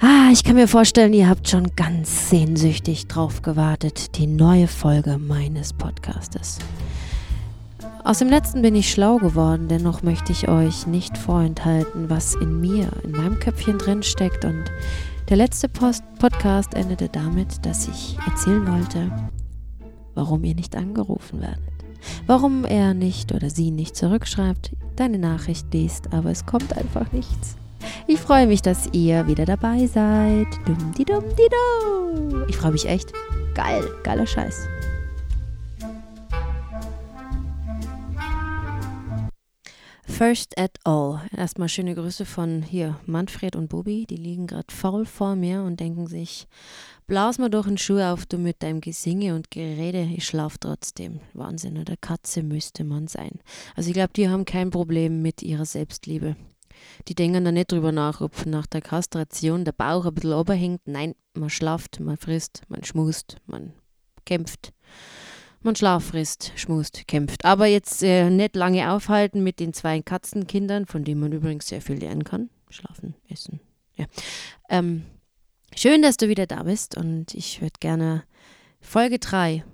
Ah, ich kann mir vorstellen, ihr habt schon ganz sehnsüchtig drauf gewartet, die neue Folge meines Podcastes. Aus dem letzten bin ich schlau geworden, dennoch möchte ich euch nicht vorenthalten, was in mir, in meinem Köpfchen drin steckt. Und der letzte Post Podcast endete damit, dass ich erzählen wollte, warum ihr nicht angerufen werdet. Warum er nicht oder sie nicht zurückschreibt, deine Nachricht liest, aber es kommt einfach nichts. Ich freue mich, dass ihr wieder dabei seid. Dum, di, dum, di. Ich freue mich echt. Geil, geiler Scheiß. First at all. Erstmal schöne Grüße von hier Manfred und Bobby. Die liegen gerade faul vor mir und denken sich, blaus mal doch einen Schuh auf, du mit deinem Gesinge und Gerede. Ich schlaf trotzdem. Wahnsinn, oder Katze müsste man sein. Also ich glaube, die haben kein Problem mit ihrer Selbstliebe. Die denken da nicht drüber nach, ob nach der Kastration der Bauch ein bisschen oberhängt. Nein, man schlaft, man frisst, man schmust, man kämpft. Man schlaf frisst, schmust, kämpft. Aber jetzt äh, nicht lange aufhalten mit den zwei Katzenkindern, von denen man übrigens sehr viel lernen kann. Schlafen, essen. Ja. Ähm, schön, dass du wieder da bist und ich würde gerne Folge 3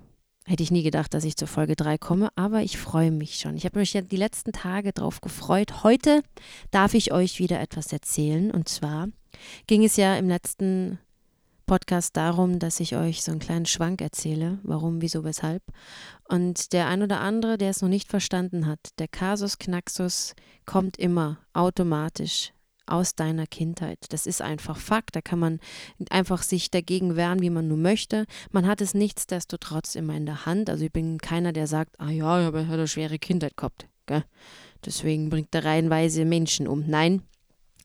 Hätte ich nie gedacht, dass ich zur Folge 3 komme, aber ich freue mich schon. Ich habe mich ja die letzten Tage darauf gefreut. Heute darf ich euch wieder etwas erzählen. Und zwar ging es ja im letzten Podcast darum, dass ich euch so einen kleinen Schwank erzähle, warum, wieso, weshalb. Und der ein oder andere, der es noch nicht verstanden hat, der Kasus Knaxus kommt immer automatisch aus deiner Kindheit. Das ist einfach Fakt. Da kann man einfach sich dagegen wehren, wie man nur möchte. Man hat es nichtsdestotrotz immer in der Hand. Also ich bin keiner, der sagt, ah ja, er hat eine schwere Kindheit gehabt. Gell? Deswegen bringt er reihenweise Menschen um. Nein,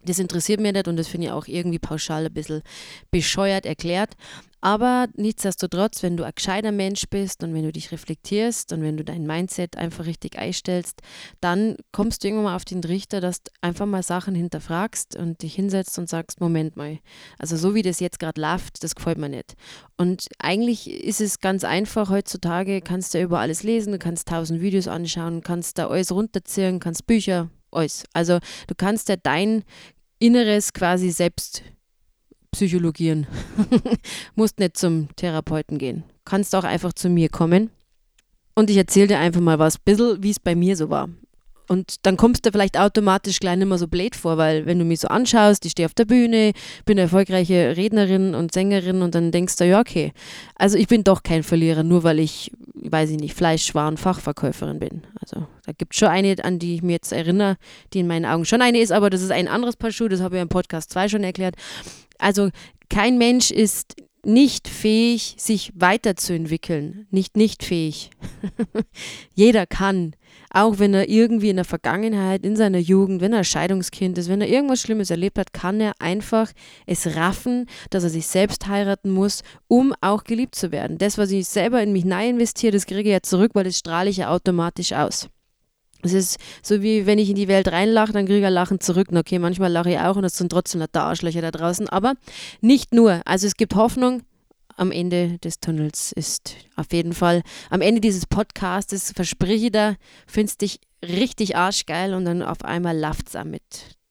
das interessiert mich nicht und das finde ich auch irgendwie pauschal ein bisschen bescheuert erklärt. Aber nichtsdestotrotz, wenn du ein gescheiter Mensch bist und wenn du dich reflektierst und wenn du dein Mindset einfach richtig einstellst, dann kommst du irgendwann mal auf den Trichter, dass du einfach mal Sachen hinterfragst und dich hinsetzt und sagst, Moment mal, also so wie das jetzt gerade läuft, das gefällt mir nicht. Und eigentlich ist es ganz einfach, heutzutage kannst du über alles lesen, du kannst tausend Videos anschauen, kannst da alles runterziehen, kannst Bücher, alles. Also du kannst ja dein Inneres quasi selbst psychologieren. Musst nicht zum Therapeuten gehen. Kannst auch einfach zu mir kommen. Und ich erzähle dir einfach mal was, bisschen wie es bei mir so war. Und dann kommst du vielleicht automatisch gleich nicht mehr so blöd vor, weil wenn du mich so anschaust, ich stehe auf der Bühne, bin eine erfolgreiche Rednerin und Sängerin und dann denkst du, ja, okay, also ich bin doch kein Verlierer, nur weil ich, weiß ich nicht, Fleischwaren Fachverkäuferin bin. Also da gibt es schon eine, an die ich mir jetzt erinnere, die in meinen Augen schon eine ist, aber das ist ein anderes Paar Schuhe, das habe ich im Podcast 2 schon erklärt. Also kein Mensch ist nicht fähig, sich weiterzuentwickeln. Nicht nicht fähig. Jeder kann. Auch wenn er irgendwie in der Vergangenheit, in seiner Jugend, wenn er Scheidungskind ist, wenn er irgendwas Schlimmes erlebt hat, kann er einfach es raffen, dass er sich selbst heiraten muss, um auch geliebt zu werden. Das, was ich selber in mich nein investiere, das kriege ich ja zurück, weil das strahle ich ja automatisch aus. Es ist so wie wenn ich in die Welt reinlache, dann kriege ich ein Lachen zurück. Okay, manchmal lache ich auch und es sind trotzdem da Arschlöcher da draußen. Aber nicht nur. Also es gibt Hoffnung. Am Ende des Tunnels ist auf jeden Fall, am Ende dieses Podcastes verspreche ich da, findest dich richtig arschgeil und dann auf einmal läuft es mit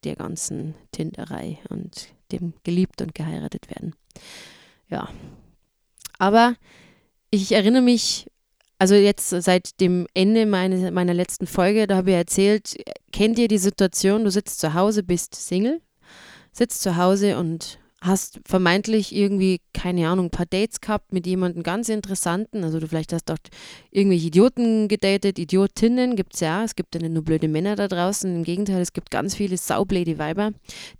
der ganzen Tinderei und dem geliebt und geheiratet werden. Ja. Aber ich erinnere mich also jetzt seit dem Ende meine, meiner letzten Folge, da habe ich erzählt, kennt ihr die Situation, du sitzt zu Hause, bist Single, sitzt zu Hause und hast vermeintlich irgendwie, keine Ahnung, ein paar Dates gehabt mit jemandem ganz interessanten. Also du vielleicht hast dort irgendwelche Idioten gedatet, Idiotinnen gibt es ja. Es gibt ja nicht nur blöde Männer da draußen. Im Gegenteil, es gibt ganz viele saublöde Weiber,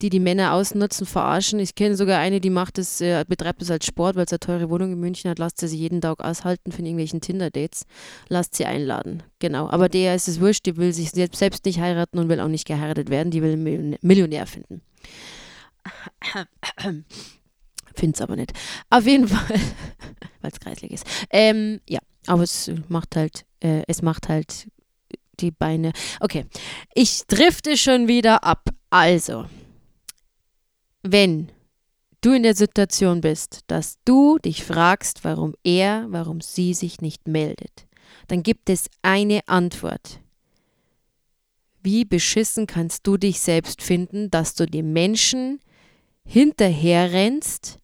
die die Männer ausnutzen, verarschen. Ich kenne sogar eine, die macht das, äh, betreibt das als Sport, weil sie eine teure Wohnung in München hat, lasst sie sich jeden Tag aushalten von irgendwelchen Tinder-Dates. Lasst sie einladen. Genau. Aber der ist es wurscht, die will sich selbst nicht heiraten und will auch nicht geheiratet werden. Die will einen Millionär finden. Finde es aber nicht. Auf jeden Fall, weil es kreislig ist. Ähm, ja, aber es macht halt, äh, es macht halt die Beine. Okay, ich drifte schon wieder ab. Also, wenn du in der Situation bist, dass du dich fragst, warum er, warum sie sich nicht meldet, dann gibt es eine Antwort. Wie beschissen kannst du dich selbst finden, dass du dem Menschen hinterher rennst,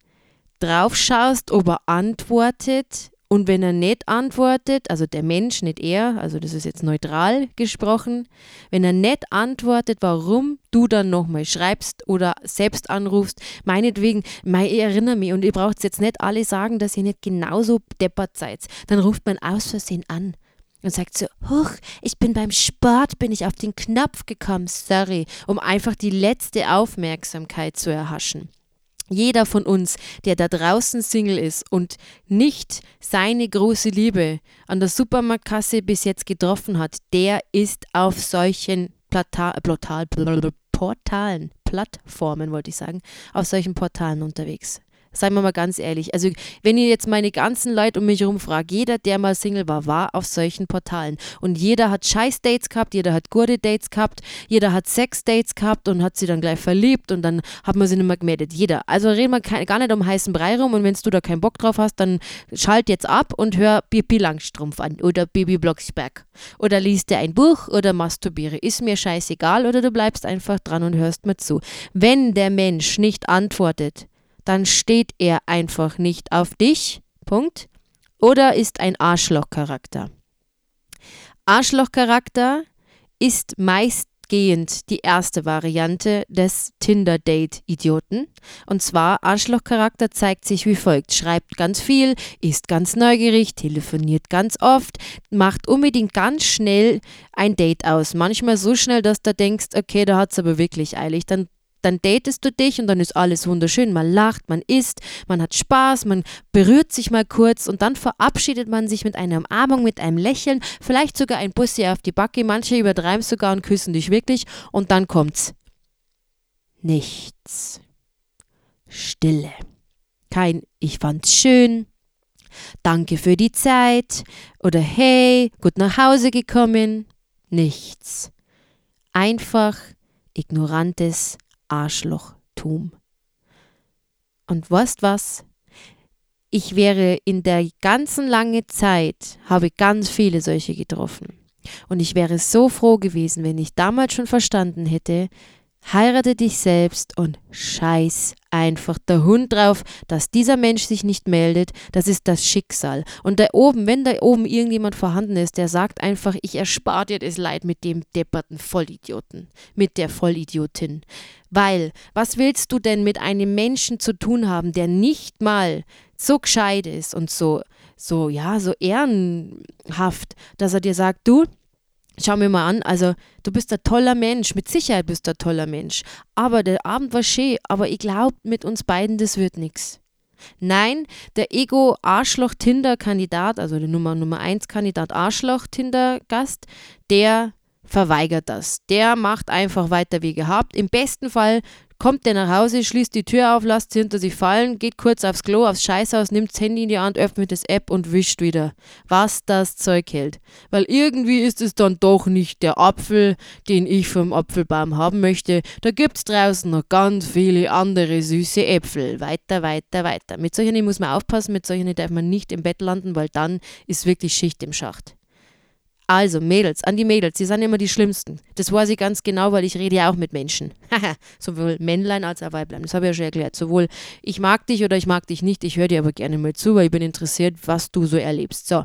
drauf schaust, ob er antwortet und wenn er nicht antwortet, also der Mensch, nicht er, also das ist jetzt neutral gesprochen, wenn er nicht antwortet, warum du dann nochmal schreibst oder selbst anrufst, meinetwegen, mei, ich erinnere mich und ihr braucht jetzt nicht alle sagen, dass ihr nicht genauso deppert seid. Dann ruft man aus Versehen an und sagt so, huch, ich bin beim Sport, bin ich auf den Knopf gekommen, sorry, um einfach die letzte Aufmerksamkeit zu erhaschen. Jeder von uns, der da draußen Single ist und nicht seine große Liebe an der Supermarktkasse bis jetzt getroffen hat, der ist auf solchen Plata Portal Portalen, Plattformen wollte ich sagen, auf solchen Portalen unterwegs. Seien wir mal ganz ehrlich. Also, wenn ihr jetzt meine ganzen Leute um mich herum fragt, jeder, der mal Single war, war auf solchen Portalen. Und jeder hat Scheiß-Dates gehabt, jeder hat gute Dates gehabt, jeder hat Sex-Dates gehabt und hat sie dann gleich verliebt und dann hat man sie nicht mehr gemeldet. Jeder. Also reden wir gar nicht um heißen Brei rum und wenn du da keinen Bock drauf hast, dann schalt jetzt ab und hör Bibi Langstrumpf an oder Bibi Blocksberg. Oder liest dir ein Buch oder masturbiere. Ist mir scheißegal oder du bleibst einfach dran und hörst mir zu. Wenn der Mensch nicht antwortet, dann steht er einfach nicht auf dich. Punkt. Oder ist ein Arschlochcharakter. Arschlochcharakter ist meistgehend die erste Variante des Tinder-Date-Idioten. Und zwar, Arschlochcharakter zeigt sich wie folgt: schreibt ganz viel, ist ganz neugierig, telefoniert ganz oft, macht unbedingt ganz schnell ein Date aus. Manchmal so schnell, dass du denkst, okay, da hat es aber wirklich eilig. Dann dann datest du dich und dann ist alles wunderschön. Man lacht, man isst, man hat Spaß, man berührt sich mal kurz und dann verabschiedet man sich mit einer Umarmung, mit einem Lächeln, vielleicht sogar ein Bussi auf die Backe. Manche übertreiben sogar und küssen dich wirklich und dann kommt's. Nichts. Stille. Kein Ich fand's schön. Danke für die Zeit. Oder hey, gut nach Hause gekommen. Nichts. Einfach ignorantes Arschlochtum. Und weißt was? Ich wäre in der ganzen langen Zeit, habe ganz viele solche getroffen. Und ich wäre so froh gewesen, wenn ich damals schon verstanden hätte, heirate dich selbst und scheiß einfach der Hund drauf, dass dieser Mensch sich nicht meldet, das ist das Schicksal. Und da oben, wenn da oben irgendjemand vorhanden ist, der sagt einfach, ich erspare dir das Leid mit dem depperten Vollidioten, mit der Vollidiotin. Weil, was willst du denn mit einem Menschen zu tun haben, der nicht mal so gescheit ist und so, so, ja, so ehrenhaft, dass er dir sagt, du, Schau mir mal an, also du bist ein toller Mensch, mit Sicherheit bist du ein toller Mensch. Aber der Abend war schön, aber ich glaube, mit uns beiden, das wird nichts. Nein, der Ego-Arschloch-Tinder-Kandidat, also der Nummer Nummer 1 Kandidat Arschloch-Tinder-Gast, der verweigert das. Der macht einfach weiter wie gehabt. Im besten Fall kommt der nach Hause, schließt die Tür auf, lasst sie hinter sich fallen, geht kurz aufs Klo, aufs Scheißhaus, nimmt das Handy in die Hand, öffnet das App und wischt wieder, was das Zeug hält. Weil irgendwie ist es dann doch nicht der Apfel, den ich vom Apfelbaum haben möchte. Da gibt es draußen noch ganz viele andere süße Äpfel. Weiter, weiter, weiter. Mit solchen muss man aufpassen, mit solchen darf man nicht im Bett landen, weil dann ist wirklich Schicht im Schacht. Also, Mädels, an die Mädels, die sind immer die Schlimmsten. Das weiß ich ganz genau, weil ich rede ja auch mit Menschen. Sowohl Männlein als auch Weiblein. Das habe ich ja schon erklärt. Sowohl ich mag dich oder ich mag dich nicht, ich höre dir aber gerne mal zu, weil ich bin interessiert, was du so erlebst. So,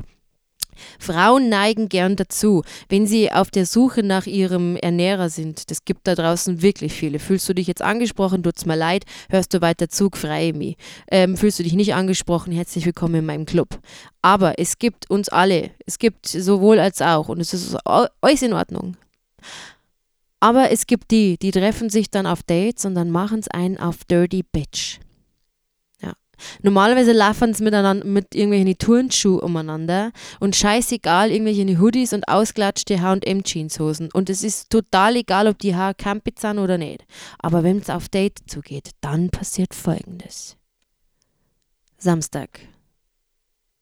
Frauen neigen gern dazu, wenn sie auf der Suche nach ihrem Ernährer sind. Das gibt da draußen wirklich viele. Fühlst du dich jetzt angesprochen, tut's mir leid, hörst du weiter zu, freue mich. Ähm, fühlst du dich nicht angesprochen, herzlich willkommen in meinem Club. Aber es gibt uns alle, es gibt sowohl als auch und es ist alles in Ordnung. Aber es gibt die, die treffen sich dann auf Dates und dann machen es einen auf Dirty Bitch. Normalerweise laufen sie miteinander mit irgendwelchen Turnschuhen umeinander und scheißegal, irgendwelche Hoodies und ausgelatschte H&M-Jeanshosen. Und es ist total egal, ob die Haare campig sind oder nicht. Aber wenn es auf Date zugeht, dann passiert Folgendes. Samstag,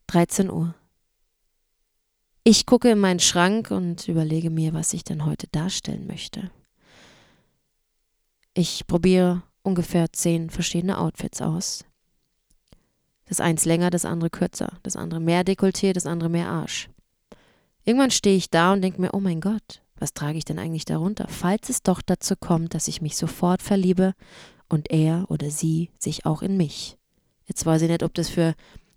13 Uhr. Ich gucke in meinen Schrank und überlege mir, was ich denn heute darstellen möchte. Ich probiere ungefähr zehn verschiedene Outfits aus. Das eins länger, das andere kürzer. Das andere mehr Dekolleté, das andere mehr Arsch. Irgendwann stehe ich da und denke mir, oh mein Gott, was trage ich denn eigentlich darunter? Falls es doch dazu kommt, dass ich mich sofort verliebe und er oder sie sich auch in mich. Jetzt weiß ich nicht, ob das für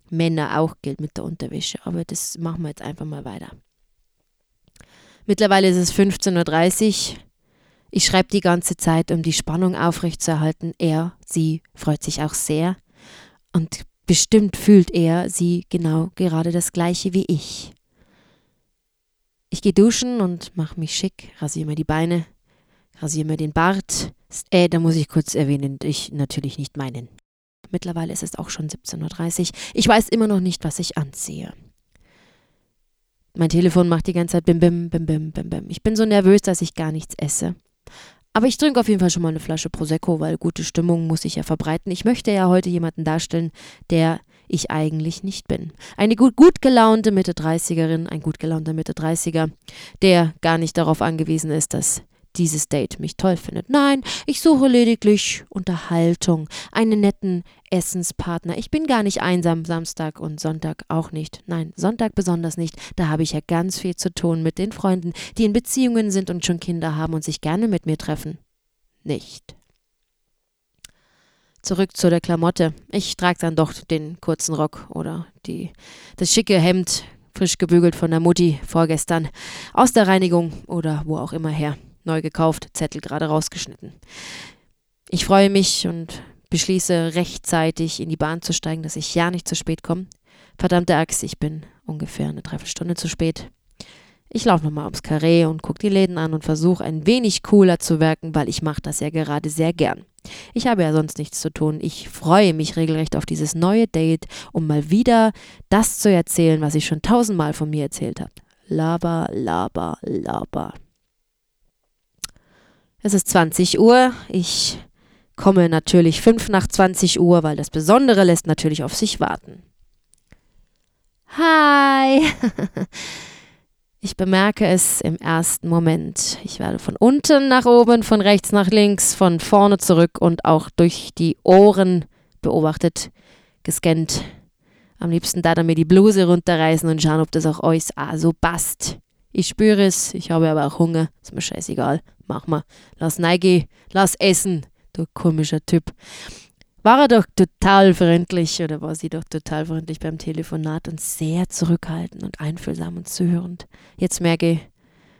Männer auch gilt mit der Unterwäsche, aber das machen wir jetzt einfach mal weiter. Mittlerweile ist es 15.30 Uhr. Ich schreibe die ganze Zeit, um die Spannung aufrechtzuerhalten. Er, sie freut sich auch sehr. Und bestimmt fühlt er, sie genau gerade das gleiche wie ich. Ich gehe duschen und mache mich schick, rasiere mir die Beine, rasiere mir den Bart. Äh, da muss ich kurz erwähnen, ich natürlich nicht meinen. Mittlerweile ist es auch schon 17.30 Uhr. Ich weiß immer noch nicht, was ich anziehe. Mein Telefon macht die ganze Zeit bim bim bim bim bim. Ich bin so nervös, dass ich gar nichts esse. Aber ich trinke auf jeden Fall schon mal eine Flasche Prosecco, weil gute Stimmung muss ich ja verbreiten. Ich möchte ja heute jemanden darstellen, der ich eigentlich nicht bin. Eine gut, gut gelaunte Mitte-30erin, ein gut gelaunter Mitte-30er, der gar nicht darauf angewiesen ist, dass dieses Date mich toll findet. Nein, ich suche lediglich Unterhaltung, einen netten Essenspartner. Ich bin gar nicht einsam, Samstag und Sonntag auch nicht. Nein, Sonntag besonders nicht. Da habe ich ja ganz viel zu tun mit den Freunden, die in Beziehungen sind und schon Kinder haben und sich gerne mit mir treffen. Nicht. Zurück zu der Klamotte. Ich trage dann doch den kurzen Rock oder die, das schicke Hemd, frisch gebügelt von der Mutti vorgestern, aus der Reinigung oder wo auch immer her neu gekauft, Zettel gerade rausgeschnitten. Ich freue mich und beschließe rechtzeitig in die Bahn zu steigen, dass ich ja nicht zu spät komme. Verdammte Axt, ich bin ungefähr eine Dreiviertelstunde zu spät. Ich laufe nochmal ums Karree und gucke die Läden an und versuche ein wenig cooler zu wirken, weil ich mache das ja gerade sehr gern. Ich habe ja sonst nichts zu tun. Ich freue mich regelrecht auf dieses neue Date, um mal wieder das zu erzählen, was ich schon tausendmal von mir erzählt habe. Laber, laber, laber. Es ist 20 Uhr. Ich komme natürlich fünf nach 20 Uhr, weil das Besondere lässt natürlich auf sich warten. Hi! Ich bemerke es im ersten Moment. Ich werde von unten nach oben, von rechts nach links, von vorne zurück und auch durch die Ohren beobachtet, gescannt. Am liebsten da dann mir die Bluse runterreißen und schauen, ob das auch euch so passt. Ich spüre es, ich habe aber auch Hunger. Ist mir scheißegal. Mach mal. Lass neige, lass essen, du komischer Typ. War er doch total freundlich oder war sie doch total freundlich beim Telefonat und sehr zurückhaltend und einfühlsam und zuhörend. Jetzt merke ich,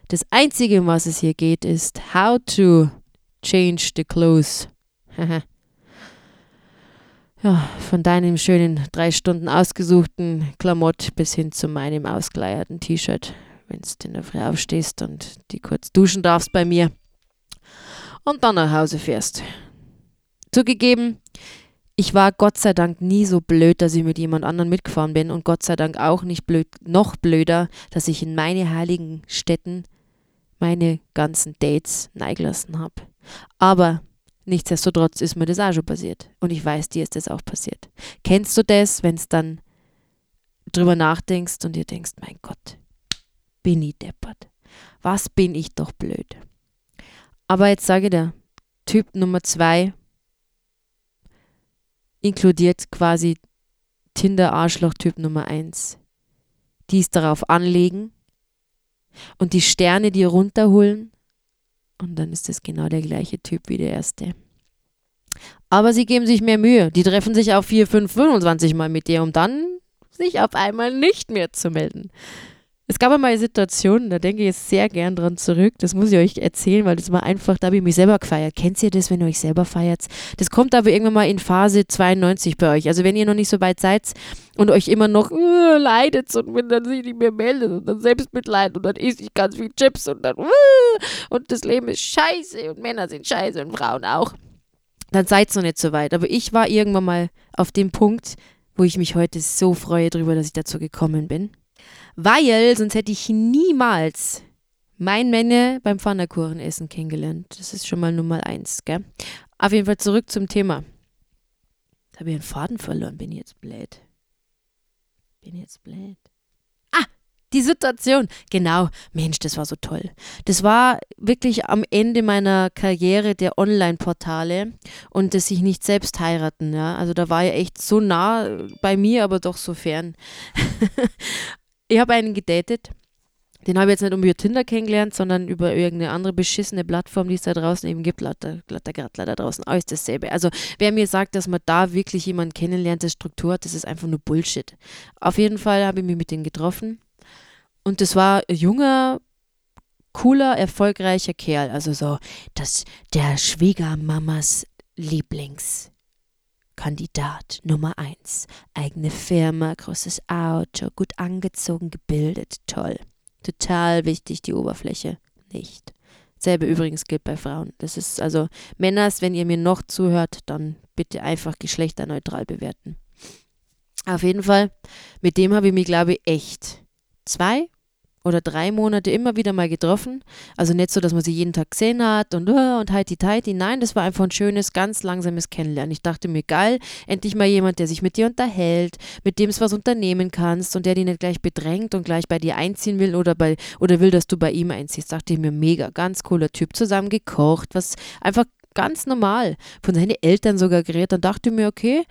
das Einzige, um was es hier geht, ist how to change the clothes. ja, von deinem schönen drei Stunden ausgesuchten Klamott bis hin zu meinem ausgeleierten T-Shirt wenn du in der Früh aufstehst und die kurz duschen darfst bei mir und dann nach Hause fährst. Zugegeben, ich war Gott sei Dank nie so blöd, dass ich mit jemand anderem mitgefahren bin und Gott sei Dank auch nicht blöd, noch blöder, dass ich in meine heiligen Städten meine ganzen Dates neigelassen habe. Aber nichtsdestotrotz ist mir das auch schon passiert und ich weiß, dir ist das auch passiert. Kennst du das, wenn es dann drüber nachdenkst und dir denkst, mein Gott, bin ich deppert. Was bin ich doch blöd. Aber jetzt sage ich dir, Typ Nummer zwei inkludiert quasi Tinder-Arschloch-Typ Nummer eins. Die es darauf anlegen und die Sterne dir runterholen und dann ist das genau der gleiche Typ wie der erste. Aber sie geben sich mehr Mühe. Die treffen sich auch 4, 5, 25 Mal mit dir, um dann sich auf einmal nicht mehr zu melden. Es gab einmal Situationen, da denke ich jetzt sehr gern dran zurück. Das muss ich euch erzählen, weil das war einfach, da habe ich mich selber gefeiert. Kennt ihr das, wenn ihr euch selber feiert? Das kommt aber irgendwann mal in Phase 92 bei euch. Also wenn ihr noch nicht so weit seid und euch immer noch uh, leidet und wenn dann sich nicht mehr meldet und dann Selbstmitleid und dann esse ich ganz viel Chips und dann uh, und das Leben ist scheiße und Männer sind scheiße und Frauen auch. Dann seid ihr noch nicht so weit. Aber ich war irgendwann mal auf dem Punkt, wo ich mich heute so freue darüber, dass ich dazu gekommen bin. Weil sonst hätte ich niemals mein Männer beim Pfannkuchenessen kennengelernt. Das ist schon mal Nummer eins, gell? Auf jeden Fall zurück zum Thema. Jetzt habe ich einen Faden verloren, bin ich jetzt blöd. Bin jetzt blöd. Ah, die Situation. Genau. Mensch, das war so toll. Das war wirklich am Ende meiner Karriere der Online-Portale und das sich nicht selbst heiraten. Ja? Also da war ja echt so nah bei mir, aber doch so fern. Ich habe einen gedatet, Den habe ich jetzt nicht über Tinder kennengelernt, sondern über irgendeine andere beschissene Plattform, die es da draußen eben gibt. Glatter, glatter Grattler da draußen, alles dasselbe. Also wer mir sagt, dass man da wirklich jemanden kennenlernt, der Struktur hat, das ist einfach nur Bullshit. Auf jeden Fall habe ich mich mit denen getroffen. Und das war ein junger, cooler, erfolgreicher Kerl. Also so, das, der Schwiegermamas Lieblingskandidat Nummer eins. Eigene Firma, großes Auto, gut angezogen, gebildet, toll. Total wichtig, die Oberfläche nicht. Selbe übrigens gilt bei Frauen. Das ist also Männers, wenn ihr mir noch zuhört, dann bitte einfach geschlechterneutral bewerten. Auf jeden Fall, mit dem habe ich mich, glaube ich, echt zwei oder drei Monate immer wieder mal getroffen. Also nicht so, dass man sie jeden Tag gesehen hat und, uh, und heiti teiti. Nein, das war einfach ein schönes, ganz langsames Kennenlernen. Ich dachte mir, geil, endlich mal jemand, der sich mit dir unterhält, mit dem es was unternehmen kannst und der dich nicht gleich bedrängt und gleich bei dir einziehen will oder, bei, oder will, dass du bei ihm einziehst. Dachte ich mir, mega, ganz cooler Typ, zusammen gekocht, was einfach ganz normal. Von seinen Eltern sogar gerät. Dann dachte ich mir, okay,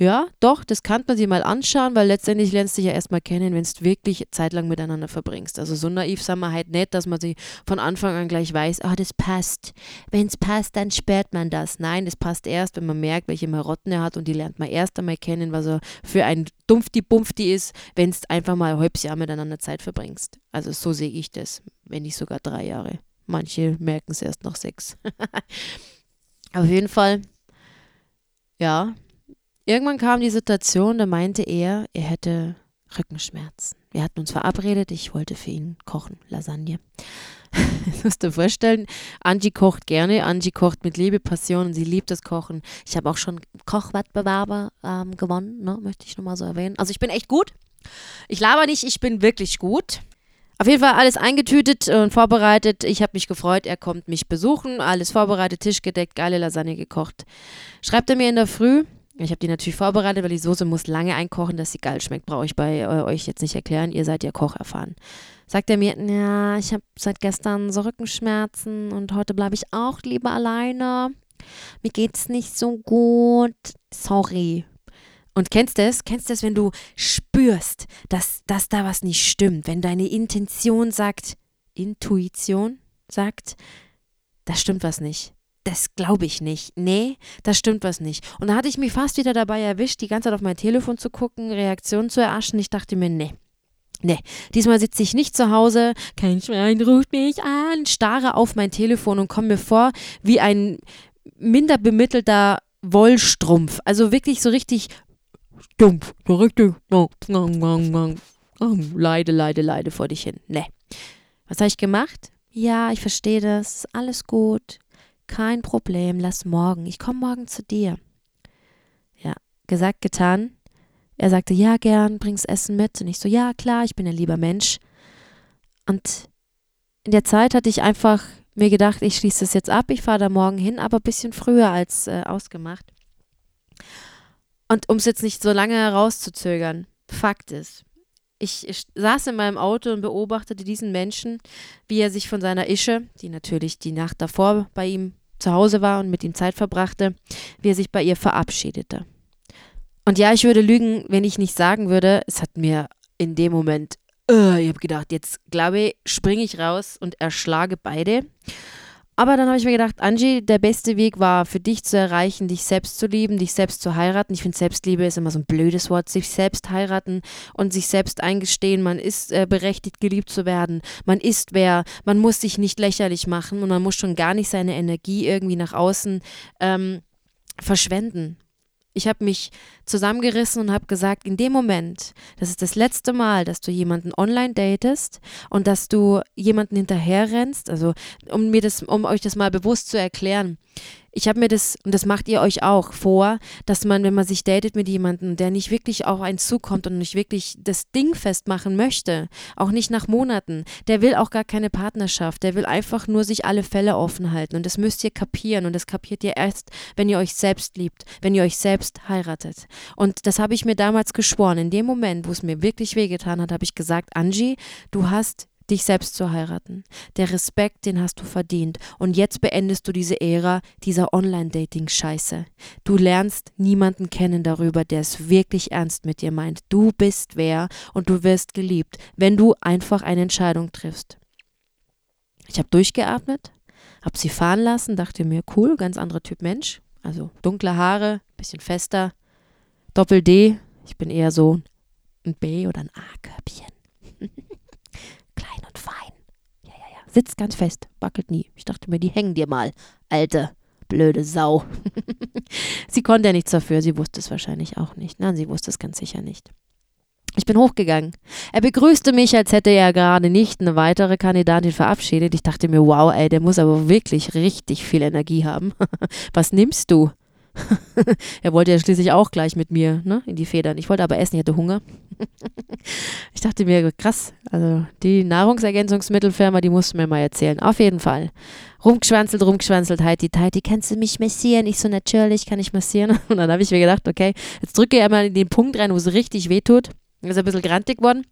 ja, doch, das kann man sich mal anschauen, weil letztendlich lernst du dich ja erstmal kennen, wenn du wirklich zeitlang miteinander verbringst. Also so naiv sind wir halt nicht, dass man sich von Anfang an gleich weiß, ah, oh, das passt. Wenn es passt, dann sperrt man das. Nein, das passt erst, wenn man merkt, welche Marotten er hat und die lernt man erst einmal kennen, was er für ein Dumpfdi-Bumpfdi ist, wenn du einfach mal ein halbes Jahr miteinander Zeit verbringst. Also so sehe ich das, wenn nicht sogar drei Jahre. Manche merken es erst nach sechs. Auf jeden Fall, ja, Irgendwann kam die Situation, da meinte er, er hätte Rückenschmerzen. Wir hatten uns verabredet, ich wollte für ihn kochen, Lasagne. das musst du vorstellen, Angie kocht gerne, Angie kocht mit Liebe, Passion und sie liebt das Kochen. Ich habe auch schon Kochwettbewerbe ähm, gewonnen, ne, möchte ich nochmal so erwähnen. Also ich bin echt gut. Ich laber nicht, ich bin wirklich gut. Auf jeden Fall alles eingetütet und vorbereitet. Ich habe mich gefreut, er kommt mich besuchen. Alles vorbereitet, Tisch gedeckt, geile Lasagne gekocht. Schreibt er mir in der Früh, ich habe die natürlich vorbereitet, weil die Soße muss lange einkochen, dass sie geil schmeckt. Brauche ich bei äh, euch jetzt nicht erklären. Ihr seid ja kocherfahren. Sagt er mir, ja, ich habe seit gestern so Rückenschmerzen und heute bleibe ich auch lieber alleine. Mir geht's nicht so gut. Sorry. Und kennst du das? Kennst du das, wenn du spürst, dass, dass da was nicht stimmt? Wenn deine Intention sagt, Intuition sagt, da stimmt was nicht das glaube ich nicht. Nee, da stimmt was nicht. Und da hatte ich mich fast wieder dabei erwischt, die ganze Zeit auf mein Telefon zu gucken, Reaktionen zu eraschen. Ich dachte mir, nee. Nee, diesmal sitze ich nicht zu Hause, kein Schwein ruft mich an, starre auf mein Telefon und komme mir vor wie ein minder bemittelter Wollstrumpf. Also wirklich so richtig stumpf, so richtig leide, leide, leide vor dich hin. Nee. Was habe ich gemacht? Ja, ich verstehe das, alles gut. Kein Problem, lass morgen. Ich komme morgen zu dir. Ja, gesagt, getan. Er sagte, ja, gern, bring's Essen mit. Und ich so, ja, klar, ich bin ein lieber Mensch. Und in der Zeit hatte ich einfach mir gedacht, ich schließe es jetzt ab, ich fahre da morgen hin, aber ein bisschen früher als äh, ausgemacht. Und um es jetzt nicht so lange herauszuzögern, Fakt ist, ich, ich, saß in meinem Auto und beobachtete diesen Menschen, wie er sich von seiner Ische, die natürlich die Nacht davor bei ihm zu Hause war und mit ihm Zeit verbrachte, wie er sich bei ihr verabschiedete. Und ja, ich würde lügen, wenn ich nicht sagen würde, es hat mir in dem Moment, uh, ich habe gedacht, jetzt glaube ich, springe ich raus und erschlage beide. Aber dann habe ich mir gedacht, Angie, der beste Weg war für dich zu erreichen, dich selbst zu lieben, dich selbst zu heiraten. Ich finde, Selbstliebe ist immer so ein blödes Wort. Sich selbst heiraten und sich selbst eingestehen, man ist äh, berechtigt, geliebt zu werden. Man ist wer. Man muss sich nicht lächerlich machen und man muss schon gar nicht seine Energie irgendwie nach außen ähm, verschwenden. Ich habe mich zusammengerissen und habe gesagt, in dem Moment, das ist das letzte Mal, dass du jemanden online datest und dass du jemanden hinterherrennst, also um mir das, um euch das mal bewusst zu erklären. Ich habe mir das, und das macht ihr euch auch vor, dass man, wenn man sich datet mit jemandem, der nicht wirklich auf einen zukommt und nicht wirklich das Ding festmachen möchte, auch nicht nach Monaten, der will auch gar keine Partnerschaft, der will einfach nur sich alle Fälle offen halten. Und das müsst ihr kapieren. Und das kapiert ihr erst, wenn ihr euch selbst liebt, wenn ihr euch selbst heiratet. Und das habe ich mir damals geschworen. In dem Moment, wo es mir wirklich wehgetan hat, habe ich gesagt, Angie, du hast dich selbst zu heiraten. Der Respekt, den hast du verdient. Und jetzt beendest du diese Ära dieser Online-Dating-Scheiße. Du lernst niemanden kennen darüber, der es wirklich ernst mit dir meint. Du bist wer und du wirst geliebt, wenn du einfach eine Entscheidung triffst. Ich habe durchgeatmet, habe sie fahren lassen, dachte mir, cool, ganz anderer Typ Mensch. Also dunkle Haare, bisschen fester, Doppel D. Ich bin eher so ein B oder ein A-Körbchen. Klein und fein. Ja, ja, ja. Sitzt ganz fest, wackelt nie. Ich dachte mir, die hängen dir mal. Alte, blöde Sau. sie konnte ja nichts dafür, sie wusste es wahrscheinlich auch nicht. Nein, sie wusste es ganz sicher nicht. Ich bin hochgegangen. Er begrüßte mich, als hätte er gerade nicht eine weitere Kandidatin verabschiedet. Ich dachte mir, wow, ey, der muss aber wirklich richtig viel Energie haben. Was nimmst du? er wollte ja schließlich auch gleich mit mir ne, in die Federn. Ich wollte aber essen, ich hatte Hunger. ich dachte mir, krass, also die Nahrungsergänzungsmittelfirma, die musst du mir mal erzählen. Auf jeden Fall. Rumgeschwanzelt, rumgeschwanzelt, Heidi, Heidi, kannst du mich massieren? Ich so, natürlich kann ich massieren. Und dann habe ich mir gedacht, okay, jetzt drücke er mal in den Punkt rein, wo es richtig wehtut. Ist ein bisschen grantig geworden.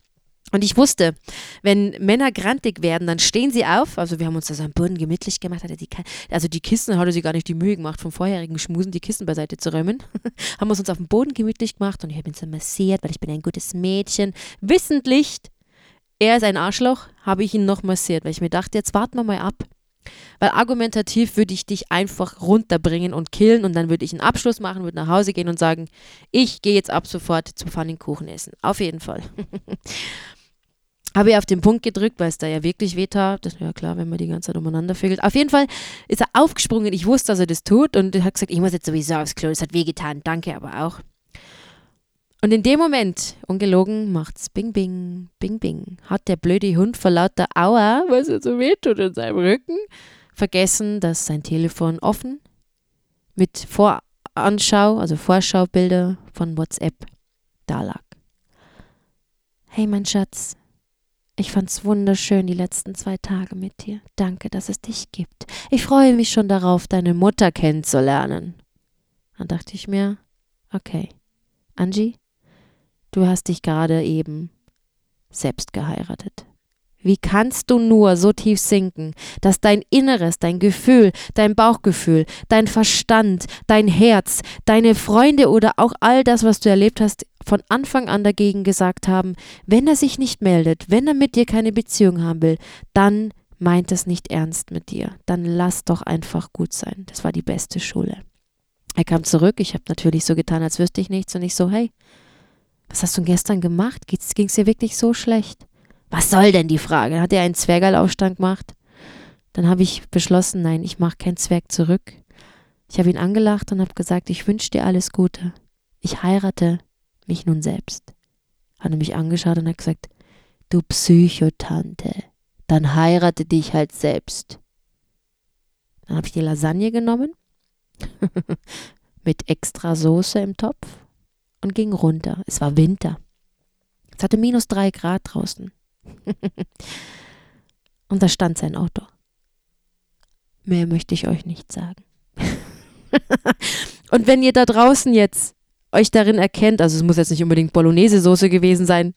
Und ich wusste, wenn Männer grantig werden, dann stehen sie auf. Also wir haben uns da so am Boden gemütlich gemacht. Hatte die, also die Kissen hatte sie gar nicht die Mühe gemacht, vom vorherigen Schmusen die Kissen beiseite zu räumen. haben wir uns auf dem Boden gemütlich gemacht und ich habe ihn so massiert, weil ich bin ein gutes Mädchen. Wissentlich, er ist ein Arschloch, habe ich ihn noch massiert, weil ich mir dachte, jetzt warten wir mal ab. Weil argumentativ würde ich dich einfach runterbringen und killen und dann würde ich einen Abschluss machen, würde nach Hause gehen und sagen, ich gehe jetzt ab sofort zum Pfannkuchen essen. Auf jeden Fall. habe ich auf den Punkt gedrückt, weil es da ja wirklich weh tat. Das ja klar, wenn man die ganze Zeit umeinander vögelt. Auf jeden Fall ist er aufgesprungen. Ich wusste, dass er das tut und er hat gesagt, ich muss jetzt sowieso aufs Klo. Das hat weh getan. Danke aber auch. Und in dem Moment, ungelogen, macht's Bing Bing, Bing Bing, hat der blöde Hund vor lauter Aua, was er so weh tut in seinem Rücken, vergessen, dass sein Telefon offen mit Voranschau, also Vorschaubilder von WhatsApp da lag. Hey mein Schatz, ich fand's wunderschön die letzten zwei Tage mit dir. Danke, dass es dich gibt. Ich freue mich schon darauf, deine Mutter kennenzulernen. Dann dachte ich mir, okay, Angie, du hast dich gerade eben selbst geheiratet. Wie kannst du nur so tief sinken, dass dein Inneres, dein Gefühl, dein Bauchgefühl, dein Verstand, dein Herz, deine Freunde oder auch all das, was du erlebt hast, von Anfang an dagegen gesagt haben, wenn er sich nicht meldet, wenn er mit dir keine Beziehung haben will, dann meint es nicht ernst mit dir. Dann lass doch einfach gut sein. Das war die beste Schule. Er kam zurück, ich habe natürlich so getan, als wüsste ich nichts und ich so, hey, was hast du gestern gemacht? Ging es dir wirklich so schlecht? Was soll denn die Frage? Hat er einen Zwergalaufstand gemacht. Dann habe ich beschlossen, nein, ich mache keinen Zwerg zurück. Ich habe ihn angelacht und habe gesagt, ich wünsche dir alles Gute. Ich heirate mich nun selbst. Hat er mich angeschaut und hat gesagt, du Psychotante, dann heirate dich halt selbst. Dann habe ich die Lasagne genommen mit extra Soße im Topf und ging runter. Es war Winter. Es hatte minus drei Grad draußen. Und da stand sein Auto. Mehr möchte ich euch nicht sagen. und wenn ihr da draußen jetzt euch darin erkennt, also es muss jetzt nicht unbedingt Bolognese-Soße gewesen sein,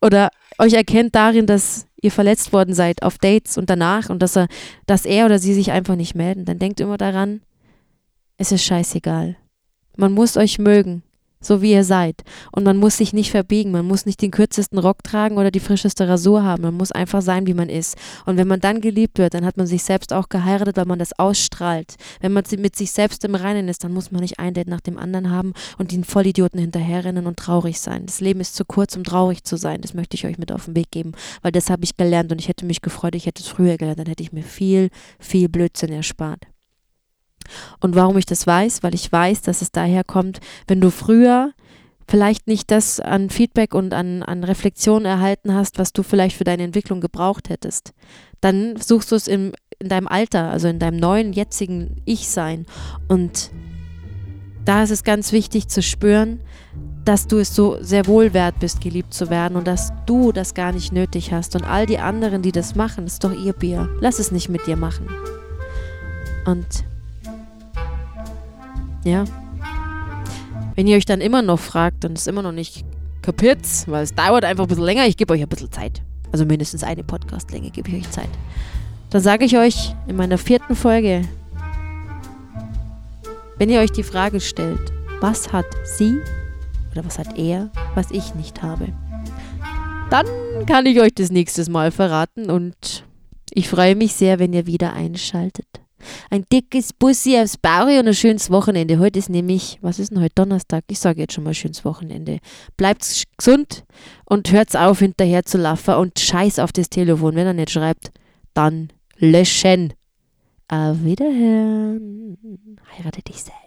oder euch erkennt darin, dass ihr verletzt worden seid auf Dates und danach und dass er, dass er oder sie sich einfach nicht melden, dann denkt immer daran, es ist scheißegal. Man muss euch mögen so wie ihr seid. Und man muss sich nicht verbiegen, man muss nicht den kürzesten Rock tragen oder die frischeste Rasur haben, man muss einfach sein, wie man ist. Und wenn man dann geliebt wird, dann hat man sich selbst auch geheiratet, weil man das ausstrahlt. Wenn man mit sich selbst im Reinen ist, dann muss man nicht ein Date nach dem anderen haben und den Vollidioten hinterherrennen und traurig sein. Das Leben ist zu kurz, um traurig zu sein. Das möchte ich euch mit auf den Weg geben, weil das habe ich gelernt und ich hätte mich gefreut, ich hätte es früher gelernt, dann hätte ich mir viel, viel Blödsinn erspart. Und warum ich das weiß? Weil ich weiß, dass es daher kommt, wenn du früher vielleicht nicht das an Feedback und an, an Reflexion erhalten hast, was du vielleicht für deine Entwicklung gebraucht hättest. Dann suchst du es im, in deinem Alter, also in deinem neuen, jetzigen Ich-Sein. Und da ist es ganz wichtig zu spüren, dass du es so sehr wohl wert bist, geliebt zu werden und dass du das gar nicht nötig hast. Und all die anderen, die das machen, ist doch ihr Bier. Lass es nicht mit dir machen. Und ja. Wenn ihr euch dann immer noch fragt und es immer noch nicht kapiert, weil es dauert einfach ein bisschen länger, ich gebe euch ein bisschen Zeit. Also mindestens eine Podcastlänge gebe ich euch Zeit. Dann sage ich euch in meiner vierten Folge, wenn ihr euch die Frage stellt, was hat sie oder was hat er, was ich nicht habe, dann kann ich euch das nächstes Mal verraten und ich freue mich sehr, wenn ihr wieder einschaltet. Ein dickes Bussi aufs Bauch und ein schönes Wochenende. Heute ist nämlich, was ist denn heute Donnerstag? Ich sage jetzt schon mal schönes Wochenende. Bleibt gesund und hört auf, hinterher zu laufen und scheiß auf das Telefon. Wenn er nicht schreibt, dann löschen. Auf Wiederhören. Heirate dich selbst.